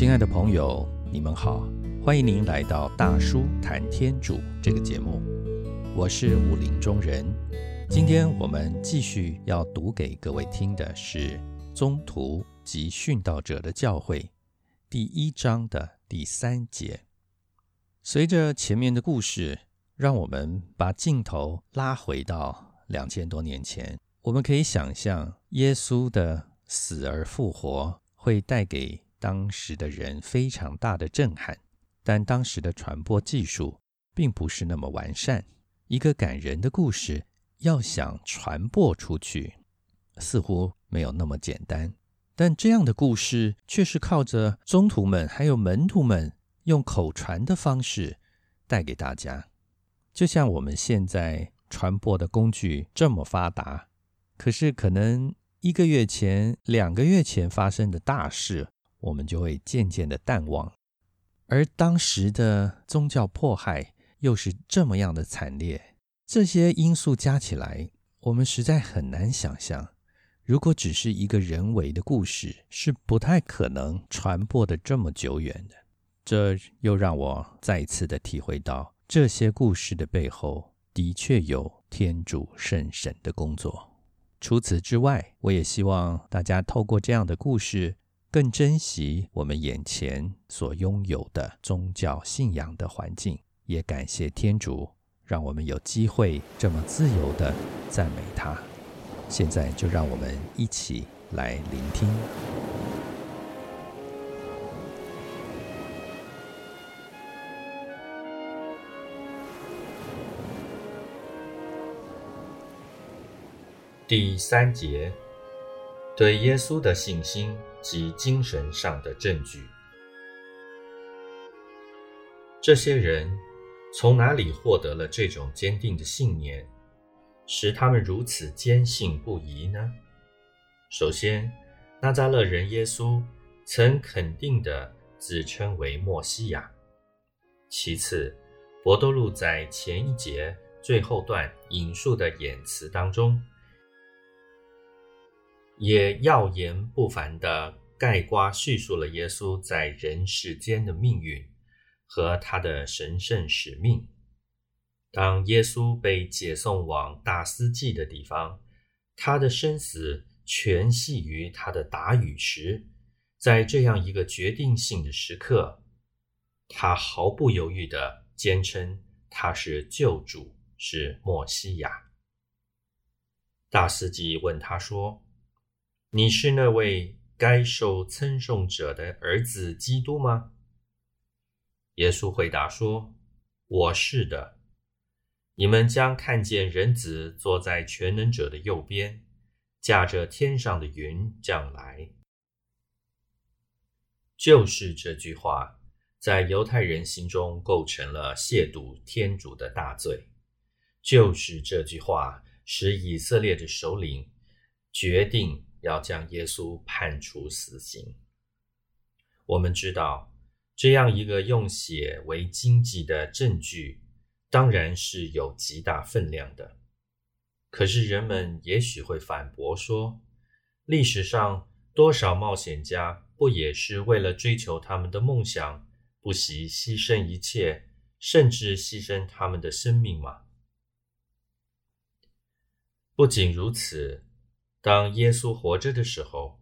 亲爱的朋友，你们好，欢迎您来到大叔谈天主这个节目，我是武林中人。今天我们继续要读给各位听的是《宗徒及殉道者的教诲》第一章的第三节。随着前面的故事，让我们把镜头拉回到两千多年前，我们可以想象耶稣的死而复活会带给。当时的人非常大的震撼，但当时的传播技术并不是那么完善。一个感人的故事要想传播出去，似乎没有那么简单。但这样的故事却是靠着宗徒们还有门徒们用口传的方式带给大家。就像我们现在传播的工具这么发达，可是可能一个月前、两个月前发生的大事。我们就会渐渐的淡忘，而当时的宗教迫害又是这么样的惨烈，这些因素加起来，我们实在很难想象，如果只是一个人为的故事，是不太可能传播的这么久远的。这又让我再次的体会到，这些故事的背后的确有天主圣神的工作。除此之外，我也希望大家透过这样的故事。更珍惜我们眼前所拥有的宗教信仰的环境，也感谢天主，让我们有机会这么自由的赞美他。现在就让我们一起来聆听第三节，对耶稣的信心。及精神上的证据。这些人从哪里获得了这种坚定的信念，使他们如此坚信不疑呢？首先，纳扎勒人耶稣曾肯定地自称为墨西亚。其次，博多禄在前一节最后段引述的言辞当中。也耀眼不凡的盖瓜叙述了耶稣在人世间的命运和他的神圣使命。当耶稣被解送往大司祭的地方，他的生死全系于他的答语时，在这样一个决定性的时刻，他毫不犹豫地坚称他是救主，是墨西亚。大司祭问他说。你是那位该受称颂者的儿子基督吗？耶稣回答说：“我是的。你们将看见人子坐在全能者的右边，驾着天上的云降来。”就是这句话，在犹太人心中构成了亵渎天主的大罪。就是这句话，使以色列的首领决定。要将耶稣判处死刑。我们知道，这样一个用血为经济的证据，当然是有极大分量的。可是人们也许会反驳说，历史上多少冒险家不也是为了追求他们的梦想，不惜牺牲一切，甚至牺牲他们的生命吗？不仅如此。当耶稣活着的时候，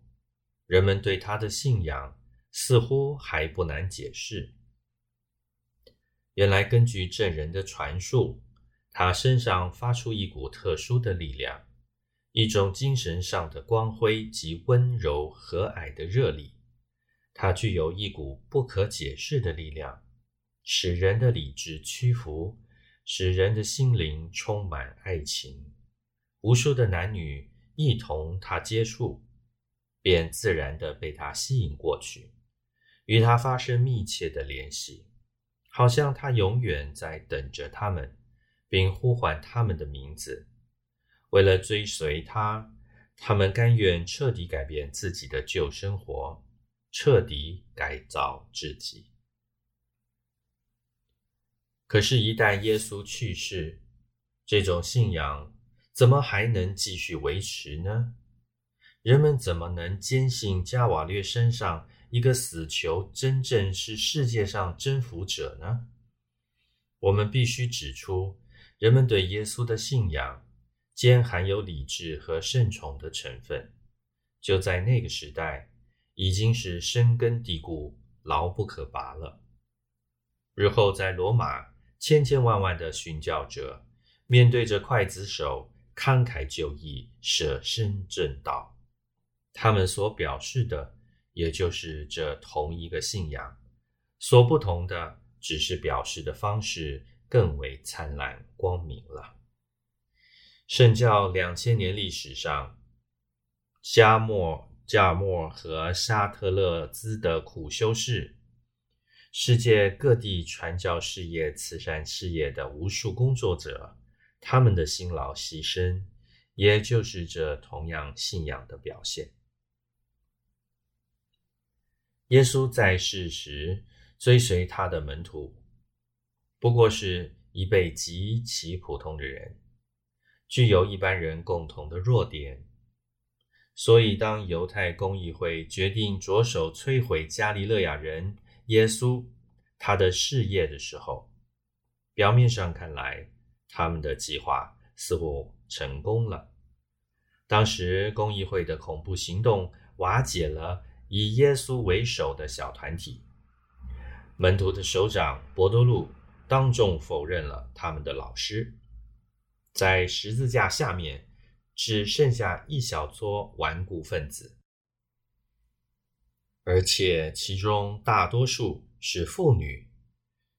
人们对他的信仰似乎还不难解释。原来，根据证人的传述，他身上发出一股特殊的力量，一种精神上的光辉及温柔和蔼的热力。他具有一股不可解释的力量，使人的理智屈服，使人的心灵充满爱情。无数的男女。一同他接触，便自然地被他吸引过去，与他发生密切的联系，好像他永远在等着他们，并呼唤他们的名字。为了追随他，他们甘愿彻底改变自己的旧生活，彻底改造自己。可是，一旦耶稣去世，这种信仰。怎么还能继续维持呢？人们怎么能坚信加瓦略身上一个死囚真正是世界上征服者呢？我们必须指出，人们对耶稣的信仰兼含有理智和顺从的成分，就在那个时代已经是深根蒂固、牢不可拔了。日后在罗马，千千万万的殉教者面对着刽子手，慷慨就义，舍身正道。他们所表示的，也就是这同一个信仰，所不同的，只是表示的方式更为灿烂光明了。圣教两千年历史上，加莫、加莫和沙特勒兹的苦修士，世界各地传教事业、慈善事业的无数工作者，他们的辛劳牺牲，也就是这同样信仰的表现。耶稣在世时追随他的门徒，不过是一辈极其普通的人，具有一般人共同的弱点。所以，当犹太公议会决定着手摧毁加利勒亚人耶稣他的事业的时候，表面上看来，他们的计划似乎成功了。当时，公议会的恐怖行动瓦解了。以耶稣为首的小团体，门徒的首长伯多禄当众否认了他们的老师，在十字架下面只剩下一小撮顽固分子，而且其中大多数是妇女，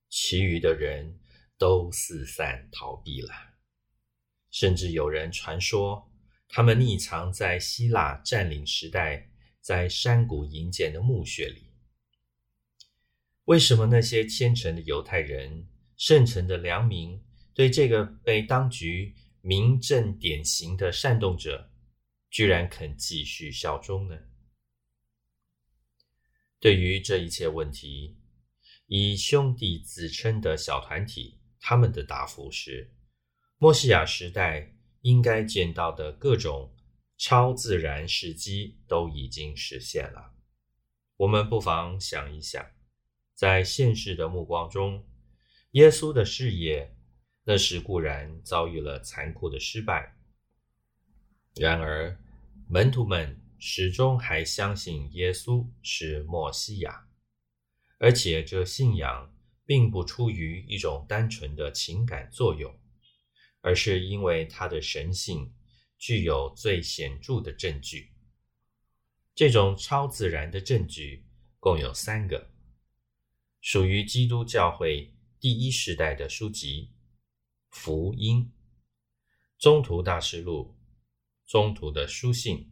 其余的人都四散逃避了，甚至有人传说他们匿藏在希腊占领时代。在山谷营建的墓穴里，为什么那些虔诚的犹太人、圣城的良民，对这个被当局明正典刑的煽动者，居然肯继续效忠呢？对于这一切问题，以兄弟自称的小团体，他们的答复是：莫西亚时代应该见到的各种。超自然事迹都已经实现了，我们不妨想一想，在现实的目光中，耶稣的事业那时固然遭遇了残酷的失败，然而门徒们始终还相信耶稣是墨西亚，而且这信仰并不出于一种单纯的情感作用，而是因为他的神性。具有最显著的证据。这种超自然的证据共有三个，属于基督教会第一时代的书籍：福音、中途大师录、中途的书信，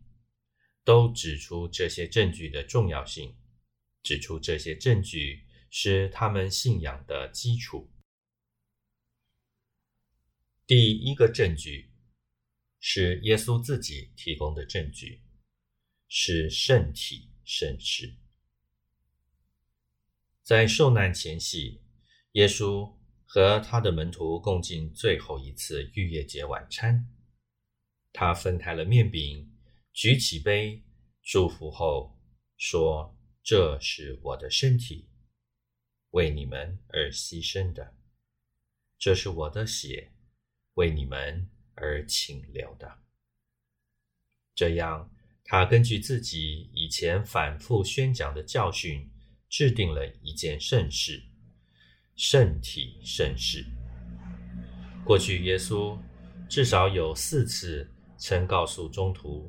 都指出这些证据的重要性，指出这些证据是他们信仰的基础。第一个证据。是耶稣自己提供的证据，是圣体圣事。在受难前夕，耶稣和他的门徒共进最后一次逾越节晚餐。他分开了面饼，举起杯，祝福后说：“这是我的身体，为你们而牺牲的；这是我的血，为你们。”而清流的，这样，他根据自己以前反复宣讲的教训，制定了一件圣事——圣体圣事。过去，耶稣至少有四次曾告诉中途，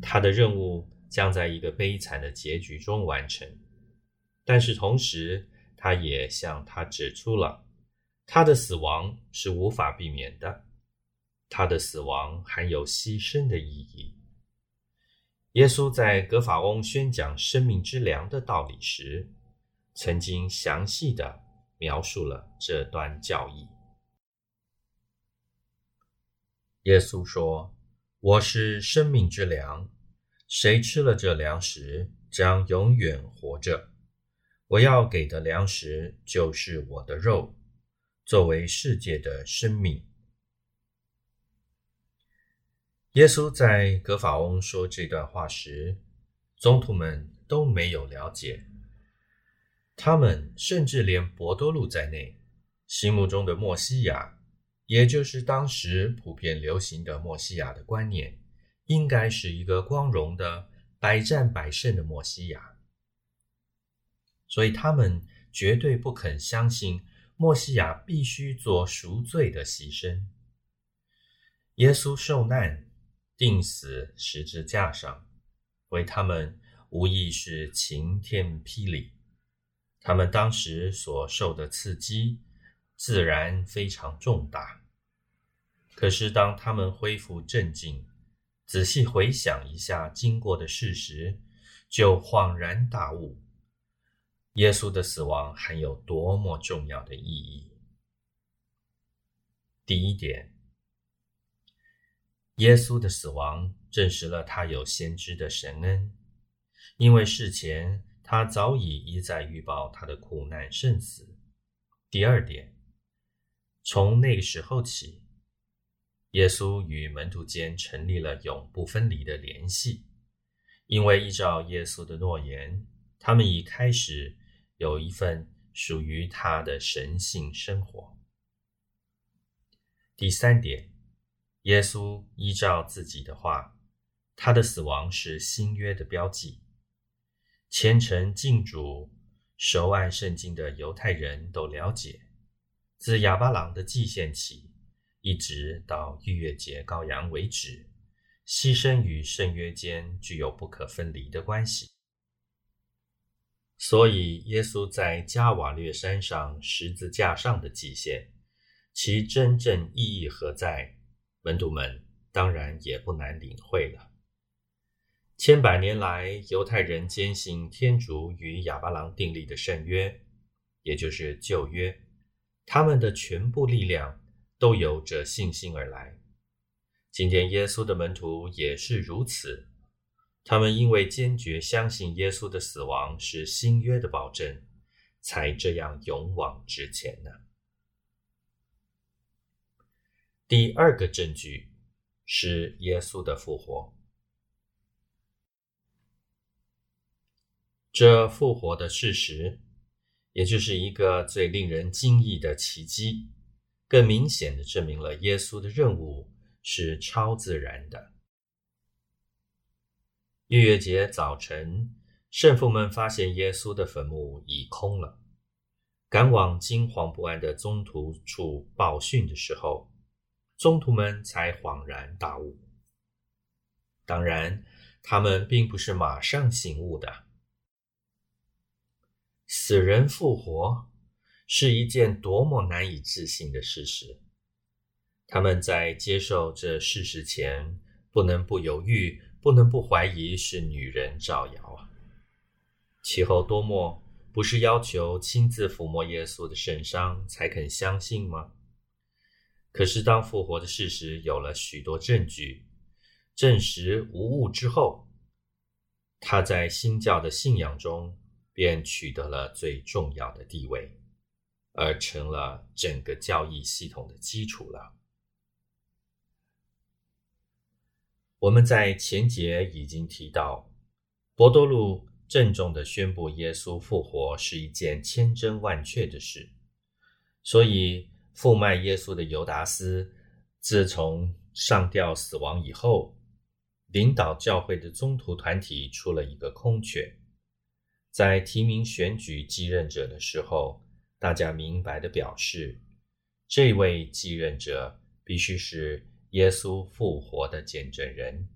他的任务将在一个悲惨的结局中完成，但是同时，他也向他指出了。他的死亡是无法避免的，他的死亡含有牺牲的意义。耶稣在格法翁宣讲生命之粮的道理时，曾经详细的描述了这段教义。耶稣说：“我是生命之粮，谁吃了这粮食，将永远活着。我要给的粮食就是我的肉。”作为世界的生命，耶稣在格法翁说这段话时，宗徒们都没有了解。他们甚至连博多禄在内，心目中的墨西亚，也就是当时普遍流行的墨西亚的观念，应该是一个光荣的、百战百胜的墨西亚。所以他们绝对不肯相信墨西亚必须做赎罪的牺牲。耶稣受难、钉死十字架上，为他们无疑是晴天霹雳。他们当时所受的刺激，自然非常重大。可是当他们恢复镇静，仔细回想一下经过的事实，就恍然大悟：耶稣的死亡含有多么重要的意义。第一点。耶稣的死亡证实了他有先知的神恩，因为事前他早已一再预报他的苦难甚死。第二点，从那个时候起，耶稣与门徒间成立了永不分离的联系，因为依照耶稣的诺言，他们已开始有一份属于他的神性生活。第三点。耶稣依照自己的话，他的死亡是新约的标记。虔诚敬主、熟爱圣经的犹太人都了解，自亚巴郎的祭献起，一直到逾越节羔羊为止，牺牲与圣约间具有不可分离的关系。所以，耶稣在加瓦略山上十字架上的祭献，其真正意义何在？门徒们当然也不难领会了。千百年来，犹太人坚信天主与亚巴郎订立的圣约，也就是旧约，他们的全部力量都由这信心而来。今天耶稣的门徒也是如此，他们因为坚决相信耶稣的死亡是新约的保证，才这样勇往直前呢。第二个证据是耶稣的复活。这复活的事实，也就是一个最令人惊异的奇迹，更明显的证明了耶稣的任务是超自然的。逾越节早晨，圣父们发现耶稣的坟墓已空了，赶往惊惶不安的宗徒处报讯的时候。宗徒们才恍然大悟。当然，他们并不是马上醒悟的。死人复活是一件多么难以置信的事实！他们在接受这事实前，不能不犹豫，不能不怀疑是女人造谣啊。其后，多莫不是要求亲自抚摸耶稣的圣伤才肯相信吗？可是，当复活的事实有了许多证据，证实无误之后，他在新教的信仰中便取得了最重要的地位，而成了整个教义系统的基础了。我们在前节已经提到，博多禄郑重的宣布耶稣复活是一件千真万确的事，所以。负卖耶稣的尤达斯，自从上吊死亡以后，领导教会的宗徒团体出了一个空缺。在提名选举继任者的时候，大家明白的表示，这位继任者必须是耶稣复活的见证人。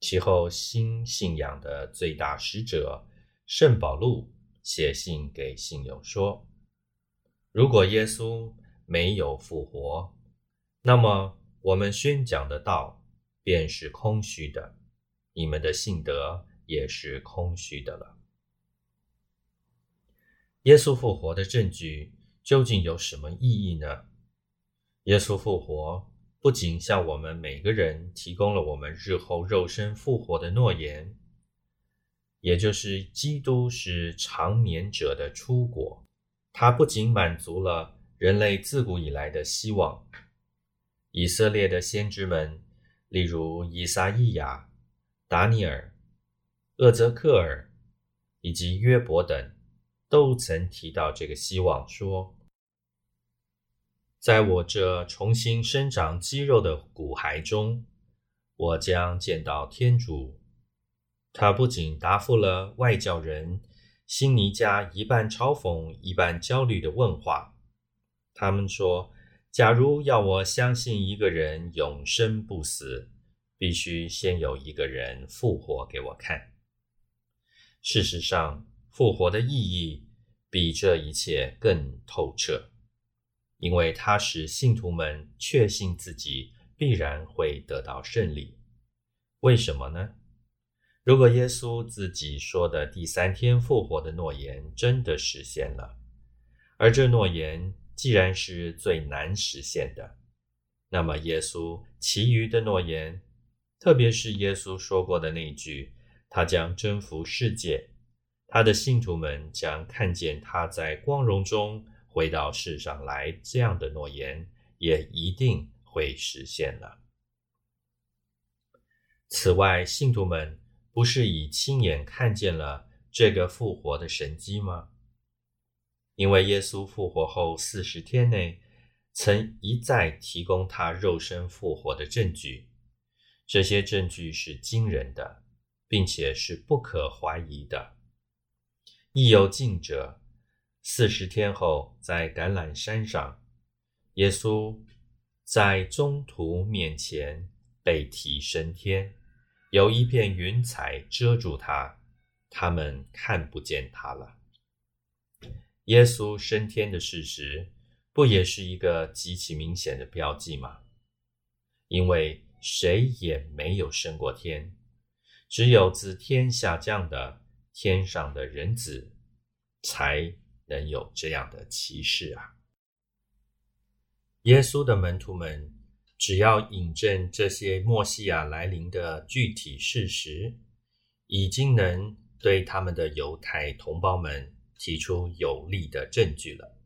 其后，新信仰的最大使者圣保禄写信给信友说。如果耶稣没有复活，那么我们宣讲的道便是空虚的，你们的信德也是空虚的了。耶稣复活的证据究竟有什么意义呢？耶稣复活不仅向我们每个人提供了我们日后肉身复活的诺言，也就是基督是长眠者的出果。它不仅满足了人类自古以来的希望，以色列的先知们，例如以撒、伊雅、达尼尔、厄泽克尔以及约伯等，都曾提到这个希望，说：“在我这重新生长肌肉的骨骸中，我将见到天主。”他不仅答复了外教人辛尼加一半嘲讽、一半焦虑的问话，他们说：“假如要我相信一个人永生不死，必须先有一个人复活给我看。”事实上，复活的意义比这一切更透彻，因为它使信徒们确信自己必然会得到胜利。为什么呢？如果耶稣自己说的第三天复活的诺言真的实现了，而这诺言既然是最难实现的，那么耶稣其余的诺言，特别是耶稣说过的那句。他将征服世界，他的信徒们将看见他在光荣中回到世上来。这样的诺言也一定会实现了。此外，信徒们不是已亲眼看见了这个复活的神迹吗？因为耶稣复活后四十天内，曾一再提供他肉身复活的证据，这些证据是惊人的。并且是不可怀疑的。亦有近者，四十天后，在橄榄山上，耶稣在中途面前被提升天，有一片云彩遮住他，他们看不见他了。耶稣升天的事实，不也是一个极其明显的标记吗？因为谁也没有升过天。只有自天下降的天上的人子，才能有这样的启示啊！耶稣的门徒们只要引证这些墨西亚来临的具体事实，已经能对他们的犹太同胞们提出有力的证据了。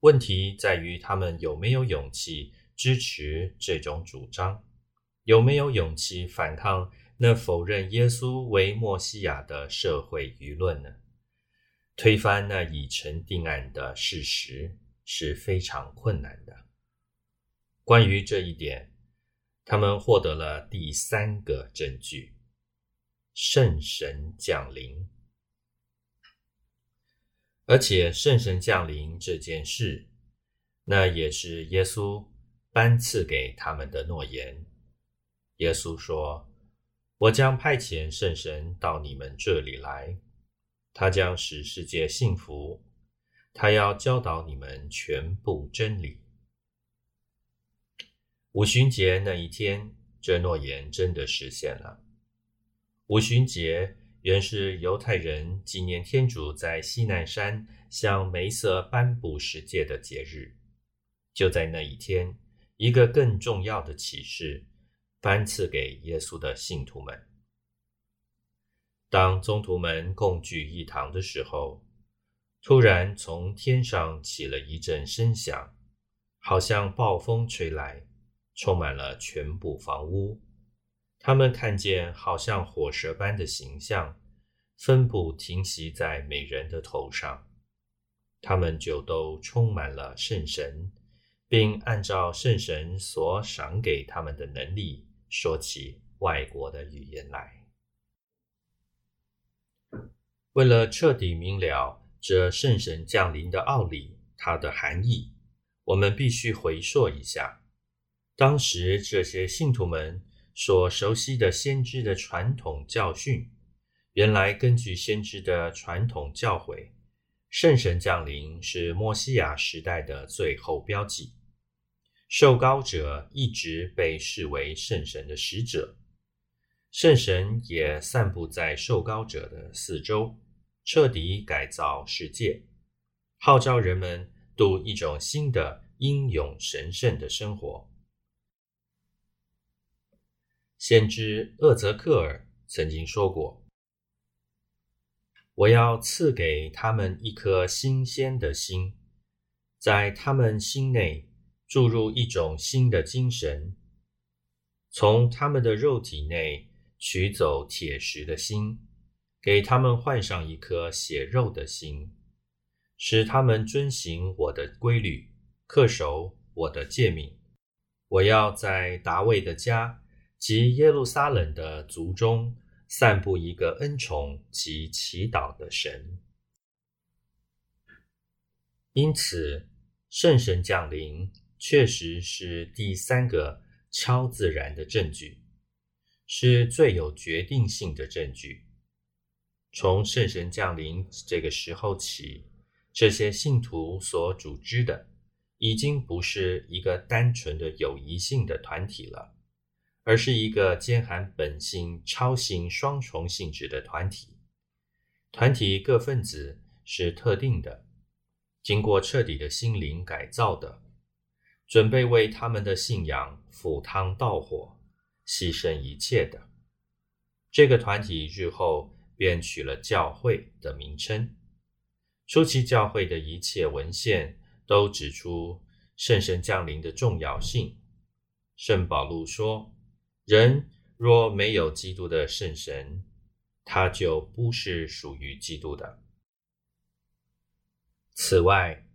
问题在于他们有没有勇气支持这种主张，有没有勇气反抗？那否认耶稣为墨西亚的社会舆论呢？推翻那已成定案的事实是非常困难的。关于这一点，他们获得了第三个证据：圣神降临。而且，圣神降临这件事，那也是耶稣颁赐给他们的诺言。耶稣说。我将派遣圣神到你们这里来，他将使世界幸福，他要教导你们全部真理。五旬节那一天，这诺言真的实现了。五旬节原是犹太人纪念天主在西奈山向梅瑟颁布世界的节日。就在那一天，一个更重要的启示。颁赐给耶稣的信徒们。当宗徒们共聚一堂的时候，突然从天上起了一阵声响，好像暴风吹来，充满了全部房屋。他们看见好像火蛇般的形象，分布停息在每人的头上，他们就都充满了圣神，并按照圣神所赏给他们的能力。说起外国的语言来，为了彻底明了这圣神降临的奥理，它的含义，我们必须回溯一下，当时这些信徒们所熟悉的先知的传统教训。原来，根据先知的传统教诲，圣神降临是摩西亚时代的最后标记。受膏者一直被视为圣神的使者，圣神也散布在受膏者的四周，彻底改造世界，号召人们度一种新的英勇神圣的生活。先知厄泽克尔曾经说过：“我要赐给他们一颗新鲜的心，在他们心内。”注入一种新的精神，从他们的肉体内取走铁石的心，给他们换上一颗血肉的心，使他们遵行我的规律，恪守我的诫命。我要在大卫的家及耶路撒冷的族中散布一个恩宠及祈祷的神。因此，圣神降临确实是第三个超自然的证据，是最有决定性的证据。从圣神降临这个时候起，这些信徒所组织的已经不是一个单纯的友谊性的团体了，而是一个兼含本性、超性双重性质的团体。团体各分子是特定的。经过彻底的心灵改造的，准备为他们的信仰赴汤蹈火、牺牲一切的这个团体，日后便取了教会的名称。初期教会的一切文献都指出圣神降临的重要性。圣保禄说：“人若没有基督的圣神，他就不是属于基督的。”此外，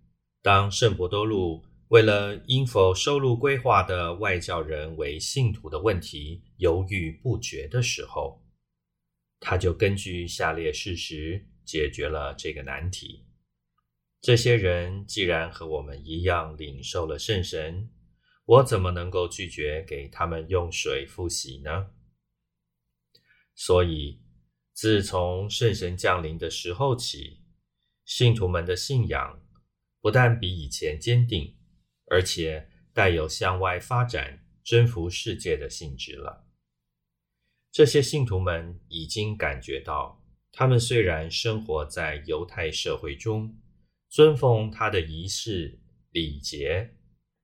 当圣伯多禄为了应否收录规划的外教人为信徒的问题犹豫不决的时候，他就根据下列事实解决了这个难题：这些人既然和我们一样领受了圣神，我怎么能够拒绝给他们用水复洗呢？所以，自从圣神降临的时候起。信徒们的信仰不但比以前坚定，而且带有向外发展、征服世界的性质了。这些信徒们已经感觉到，他们虽然生活在犹太社会中，尊奉他的仪式礼节，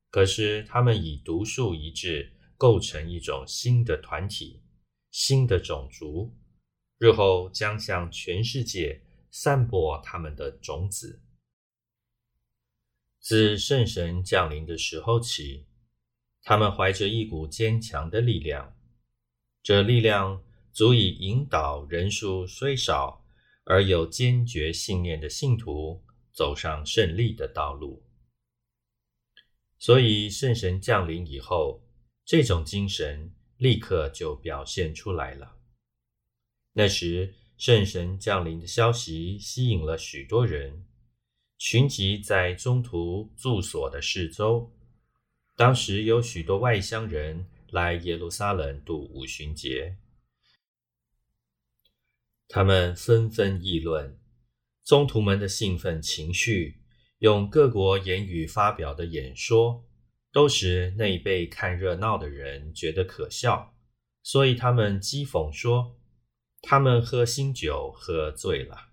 可是他们以独树一帜，构成一种新的团体、新的种族，日后将向全世界。散播他们的种子。自圣神降临的时候起，他们怀着一股坚强的力量，这力量足以引导人数虽少而有坚决信念的信徒走上胜利的道路。所以，圣神降临以后，这种精神立刻就表现出来了。那时。圣神降临的消息吸引了许多人，群集在中途住所的四周。当时有许多外乡人来耶路撒冷度五旬节，他们纷纷议论，宗徒们的兴奋情绪，用各国言语发表的演说，都使那被看热闹的人觉得可笑，所以他们讥讽说。他们喝新酒，喝醉了。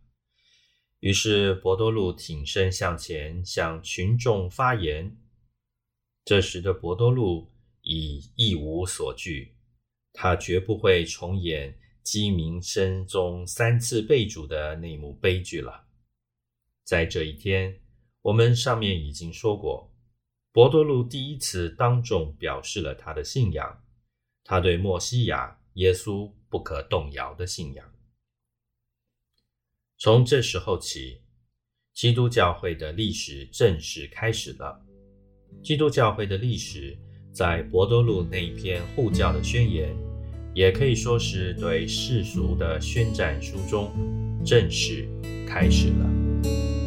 于是博多禄挺身向前，向群众发言。这时的博多禄已一无所惧，他绝不会重演鸡鸣声中三次被煮的那幕悲剧了。在这一天，我们上面已经说过，博多禄第一次当众表示了他的信仰，他对墨西亚耶稣。不可动摇的信仰。从这时候起，基督教会的历史正式开始了。基督教会的历史，在博多路那一篇护教的宣言，也可以说是对世俗的宣战书中正式开始了。